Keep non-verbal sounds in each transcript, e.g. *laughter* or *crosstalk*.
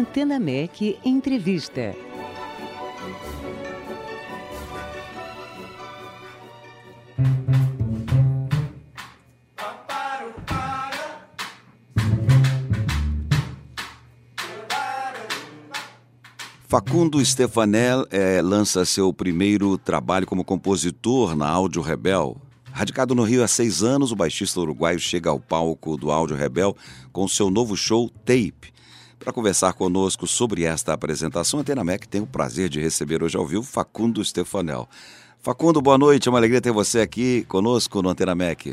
Antena MEC Entrevista. Facundo Stefanel é, lança seu primeiro trabalho como compositor na Áudio Rebel. Radicado no Rio há seis anos, o baixista uruguaio chega ao palco do Áudio Rebel com seu novo show Tape. Para conversar conosco sobre esta apresentação, a Antena Mac tem o prazer de receber hoje ao vivo Facundo Stefanel. Facundo, boa noite, é uma alegria ter você aqui conosco no Antena Mac.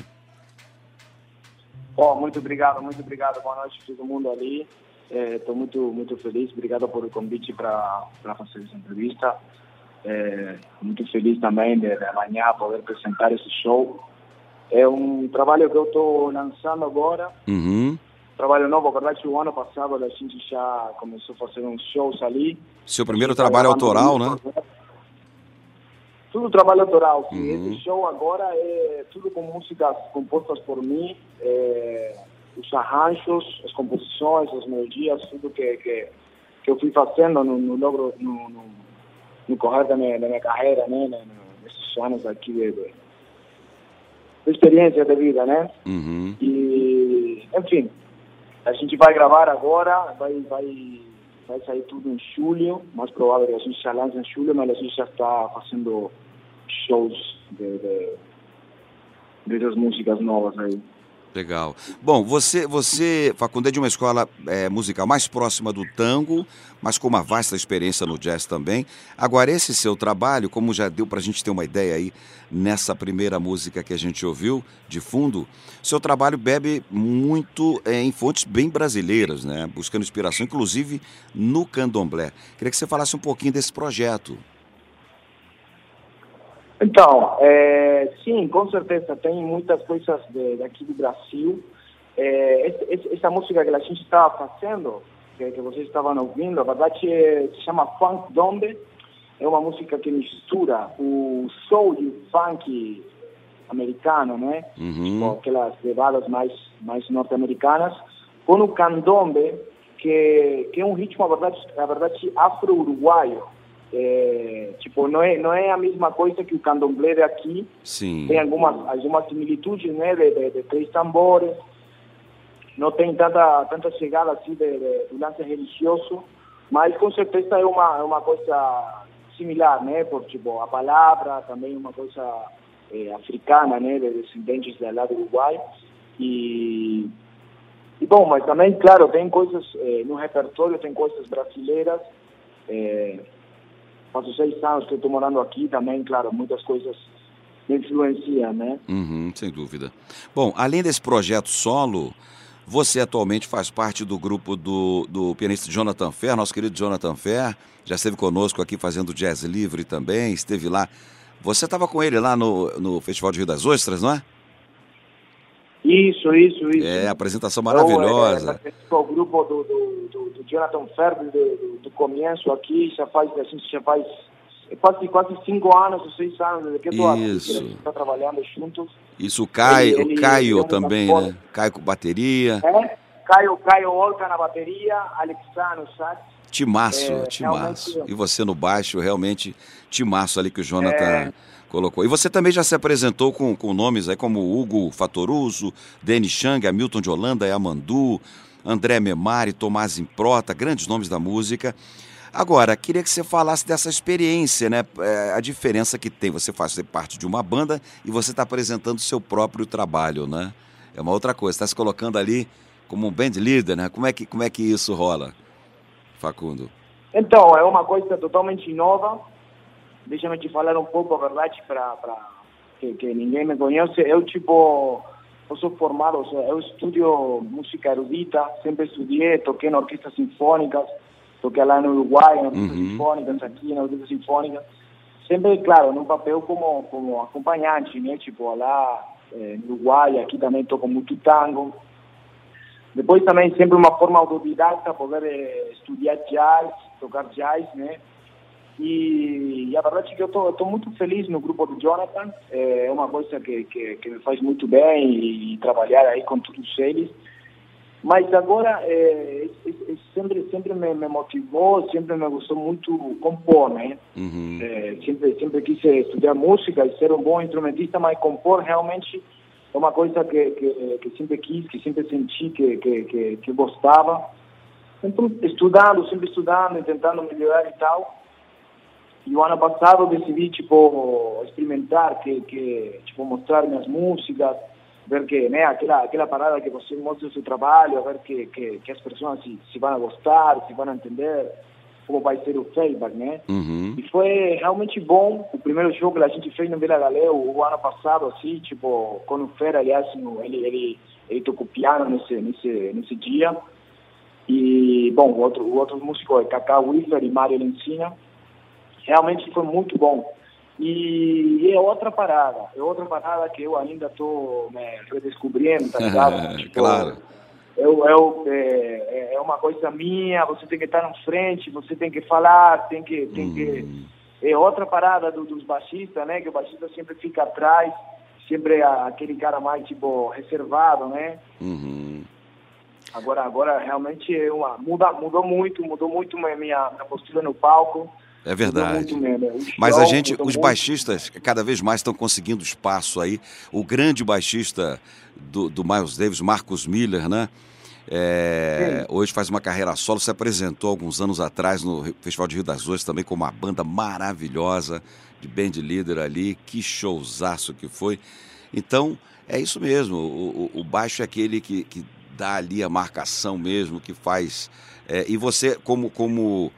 Oh, muito obrigado, muito obrigado. Boa noite a todo mundo ali. Estou é, muito muito feliz. Obrigado por o convite para fazer essa entrevista. É, muito feliz também de, de amanhã poder apresentar esse show. É um trabalho que eu estou lançando agora. Uhum. Trabalho novo, verdade, o ano passado a gente já começou a fazer uns shows ali. Seu primeiro trabalho autoral, né? Tudo trabalho autoral. Uhum. Esse show agora é tudo com músicas compostas por mim. É, os arranjos, as composições, as melodias, tudo que, que, que eu fui fazendo no, no logro, no, no, no, correr da minha, da minha carreira, né, nesses anos aqui de, de, de experiência de vida, né? Uhum. E, enfim, a gente vai gravar agora, vai, vai, vai sair tudo em julho, mais provável que a gente já lance em julho, mas a gente já está fazendo shows de, de, dessas músicas novas aí. Legal. Bom, você, você Facundo, é de uma escola é, musical mais próxima do tango, mas com uma vasta experiência no jazz também. Agora, esse seu trabalho, como já deu para a gente ter uma ideia aí nessa primeira música que a gente ouviu de fundo, seu trabalho bebe muito é, em fontes bem brasileiras, né? Buscando inspiração, inclusive no candomblé. Queria que você falasse um pouquinho desse projeto. Então, é, sim, com certeza, tem muitas coisas de, daqui do Brasil. É, esse, essa música que a gente estava fazendo, que, que vocês estavam ouvindo, a verdade é, se chama Funk Dombe. É uma música que mistura o soul e o funk americano, né? Uhum. Com aquelas levadas mais, mais norte-americanas, com o candombe, que, que é um ritmo, a verdade, a verdade afro-uruguaio. É, tipo, não é, não é a mesma coisa que o candomblé de aqui. Sim. Tem algumas, algumas similitudes, né, de, de, de três tambores. Não tem tanta, tanta chegada assim de, de, do lance religioso, mas com certeza é uma, uma coisa similar, né, por tipo, a palavra também é uma coisa é, africana, né, de descendentes do lado do Uruguai. E, e bom, mas também, claro, tem coisas é, no repertório, tem coisas brasileiras. É, faço seis anos que estou morando aqui também, claro, muitas coisas me influenciam, né? Uhum, sem dúvida. Bom, além desse projeto solo, você atualmente faz parte do grupo do, do pianista Jonathan Fer, nosso querido Jonathan Fer, já esteve conosco aqui fazendo jazz livre também, esteve lá. Você estava com ele lá no, no Festival de Rio das Ostras, não é? Isso, isso, isso. É, apresentação maravilhosa. Eu, é, é, o grupo do, do, do, do Jonathan Ferber do, do, começo aqui, já faz, a gente já faz quase, quase cinco anos ou seis anos desde que aqui, a gente está trabalhando juntos. Isso, o Caio, ele, o Caio também, né? Caio com bateria. É, Caio, Caio Olca na bateria, Alexandre no sax. Timaço, é, timaço. E você no baixo, realmente, timaço ali que o Jonathan... É colocou. E você também já se apresentou com, com nomes aí como Hugo Fatoruso, Denis Chang, Hamilton de Holanda, Amandu, André Memari, Tomás Improta, grandes nomes da música. Agora, queria que você falasse dessa experiência, né? É, a diferença que tem você fazer parte de uma banda e você está apresentando seu próprio trabalho, né? É uma outra coisa, está se colocando ali como um band leader, né? Como é que, como é que isso rola, Facundo? Então, é uma coisa totalmente nova deixa-me te falar um pouco a verdade para que, que ninguém me conhece. Eu, tipo, eu sou formado, eu estudio música erudita, sempre estudei, toquei na orquestra sinfônicas, toquei lá no Uruguai, na orquestra uhum. sinfônica, aqui na orquestra sinfônica. Sempre, claro, num papel como, como acompanhante, né? Tipo, lá eh, no Uruguai, aqui também toco muito tango. Depois também sempre uma forma autodidata, poder eh, estudar jazz, tocar jazz, né? E, e, a verdade é que eu estou muito feliz no grupo do Jonathan. É uma coisa que, que, que me faz muito bem e, e, trabalhar aí com todos eles. Mas agora, é, sempre, sempre me, me, motivou, sempre me gostou muito compor, né? Uhum. É, sempre, sempre quis estudar música e ser um bom instrumentista, mas compor realmente é uma coisa que, que, que sempre quis, que sempre senti que, que, que, gostava. Então, estudando, sempre estudando, tentando melhorar e tal. E o ano passado decidi, tipo, experimentar, que, que, tipo, mostrar minhas músicas, ver que, né, aquela, aquela parada que você mostra o seu trabalho, ver que, que, que as pessoas se, se vão gostar, se vão entender como vai ser o feedback, né? Uhum. E foi realmente bom. O primeiro show que a gente fez no Vila Galeu o ano passado, assim, tipo, com o Fer, aliás, ele, ele, ele tocou piano nesse, nesse, nesse dia. E, bom, o outro, o outro músico é Kaká Wiffer e Mário Lencina. Realmente foi muito bom. E é outra parada, é outra parada que eu ainda estou né, redescobrindo, tá ligado? tipo, *laughs* claro. Eu, eu, é, é uma coisa minha, você tem que estar na frente, você tem que falar, tem que... Tem hum. que é outra parada do, dos baixistas, né? Que o baixista sempre fica atrás, sempre é aquele cara mais, tipo, reservado, né? Uhum. Agora, agora realmente é uma, muda, mudou muito, mudou muito minha, minha postura no palco. É verdade. Mas a gente, os baixistas, cada vez mais estão conseguindo espaço aí. O grande baixista do, do Miles Davis, Marcos Miller, né? É, hoje faz uma carreira solo, se apresentou alguns anos atrás no Festival de Rio das Ostras também com uma banda maravilhosa de band líder ali, que showzaço que foi. Então, é isso mesmo, o, o, o baixo é aquele que, que dá ali a marcação mesmo, que faz... É, e você, como, como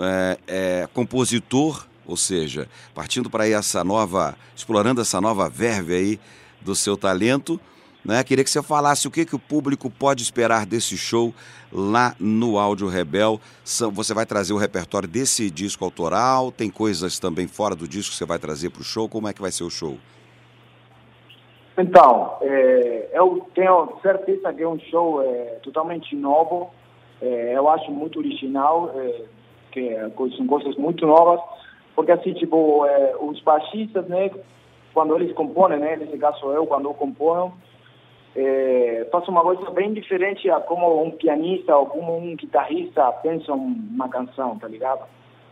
é, é, compositor, ou seja, partindo para essa nova, explorando essa nova verve aí do seu talento, né? Queria que você falasse o que, que o público pode esperar desse show lá no Áudio Rebel. Você vai trazer o repertório desse disco autoral? Tem coisas também fora do disco que você vai trazer para o show? Como é que vai ser o show? Então, é, eu tenho certeza que é um show é, totalmente novo. É, eu acho muito original. Que são coisas muito novas, porque assim, tipo, é, os baixistas, né, quando eles compõem, né, nesse caso eu, quando eu componho, é, faço uma coisa bem diferente a como um pianista ou como um guitarrista pensa uma canção, tá ligado?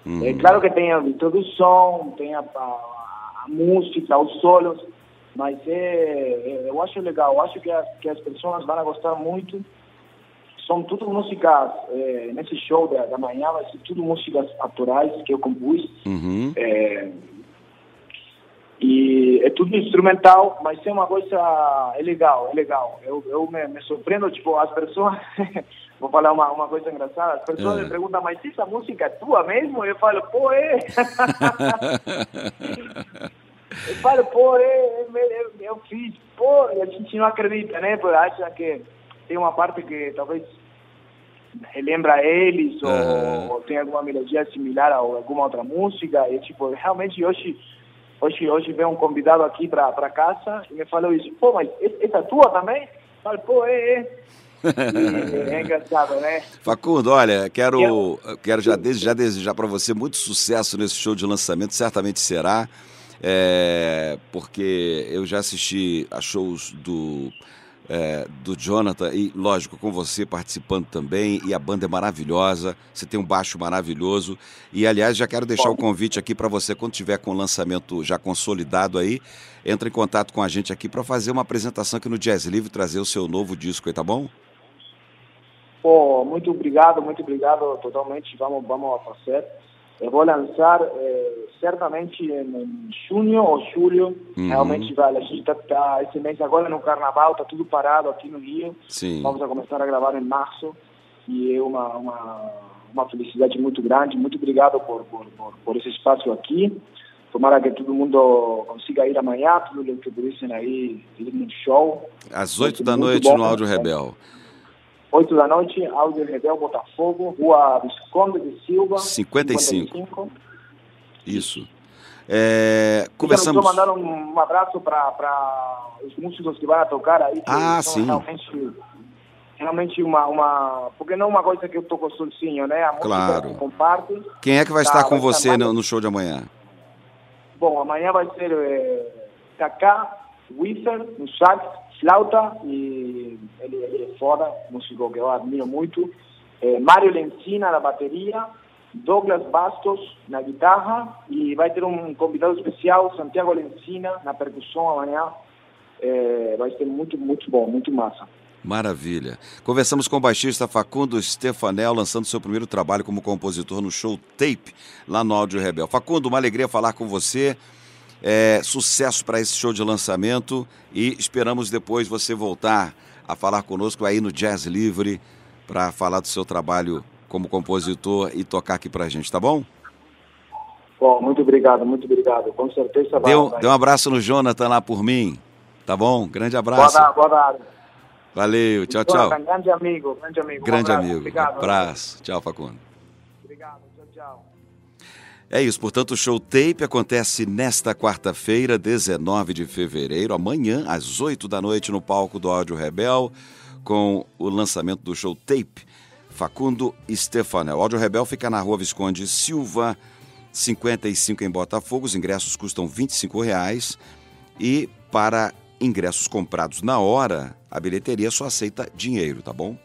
Uhum. É claro que tem a introdução, tem a, a, a música, os solos, mas é, é, eu acho legal, eu acho que as, que as pessoas vão gostar muito são tudo músicas, é, nesse show da, da manhã vai ser tudo músicas autorais que eu compus. Uhum. É, e é tudo instrumental, mas é uma coisa, é legal, é legal. Eu, eu me, me surpreendo, tipo, as pessoas, *laughs* vou falar uma, uma coisa engraçada, as pessoas é. me perguntam, mas essa música é tua mesmo? Eu falo, pô, é. *laughs* eu falo, pô, é, eu, eu fiz, pô, a gente não acredita, né? Porque acha que tem uma parte que talvez relembra eles ou, ou, tem alguma melodia similar a alguma outra música e tipo realmente hoje hoje hoje vem um convidado aqui para para casa e me falou isso pô mas essa é tua também falo pô é, é. é engraçado, né? Facundo, olha, quero, quero já, desde, já desejar para você muito sucesso nesse show de lançamento, certamente será, é, porque eu já assisti a shows do é, do Jonathan e, lógico, com você participando também. E a banda é maravilhosa, você tem um baixo maravilhoso. E, aliás, já quero deixar o convite aqui para você, quando tiver com o lançamento já consolidado aí, entre em contato com a gente aqui para fazer uma apresentação aqui no Jazz Livre, trazer o seu novo disco aí, tá bom? Pô, muito obrigado, muito obrigado totalmente. Vamos, vamos fazer. Eu vou lançar eh, certamente em junho ou julho. Uhum. Realmente vai, a gente está tá, esse mês agora no Carnaval, está tudo parado aqui no Rio. Sim. Vamos a começar a gravar em março e é uma, uma, uma felicidade muito grande. Muito obrigado por, por, por, por esse espaço aqui. Tomara que todo mundo consiga ir amanhã, tudo que pudessem aí ir no show. Às oito da noite bom, no Áudio Rebel. 8 da noite, Áudio Rebel, Botafogo, Rua Visconde de Silva. 55. 55. Isso. É, conversamos... Estou mandando um, abraço para os músicos que vão tocar aí. ah, sim. Realmente, realmente uma, uma... Porque não é uma coisa que eu toco sozinho, né? A claro. música comparte. Quem é que vai tá, estar com vai você no, no, show de amanhã? Bom, amanhã vai ser é, Kaká, Wiffer, no sax, flauta, e ele, ele é foda, músico que eu admiro muito. é, Mário Lencina na bateria, Douglas Bastos na guitarra e vai ter um convidado especial, Santiago Lencina, na percussão amanhã. É, vai ser muito, muito bom, muito massa. Maravilha. Conversamos com o baixista Facundo Stefanel, lançando seu primeiro trabalho como compositor no show Tape, lá no Áudio Rebel. Facundo, uma alegria falar com você. É, sucesso para esse show de lançamento e esperamos depois você voltar a falar conosco aí no Jazz Livre para falar do seu trabalho como compositor e tocar aqui para a gente, tá bom? Bom, muito obrigado, muito obrigado. Com certeza vai. Deu, deu um abraço no Jonathan lá por mim, tá bom? Grande abraço. Boa, boa tarde. Valeu, tchau, tchau. Grande amigo, grande amigo. Grande um amigo. Obrigado. Abraço. Tchau, Facundo. Obrigado, tchau, tchau. É isso, portanto, o show tape acontece nesta quarta-feira, 19 de fevereiro, amanhã, às 8 da noite, no palco do Áudio Rebel, com o lançamento do show tape Facundo Stefanel. O Áudio Rebel fica na rua Visconde Silva, 55 em Botafogo. Os ingressos custam 25 reais e para ingressos comprados na hora, a bilheteria só aceita dinheiro, tá bom?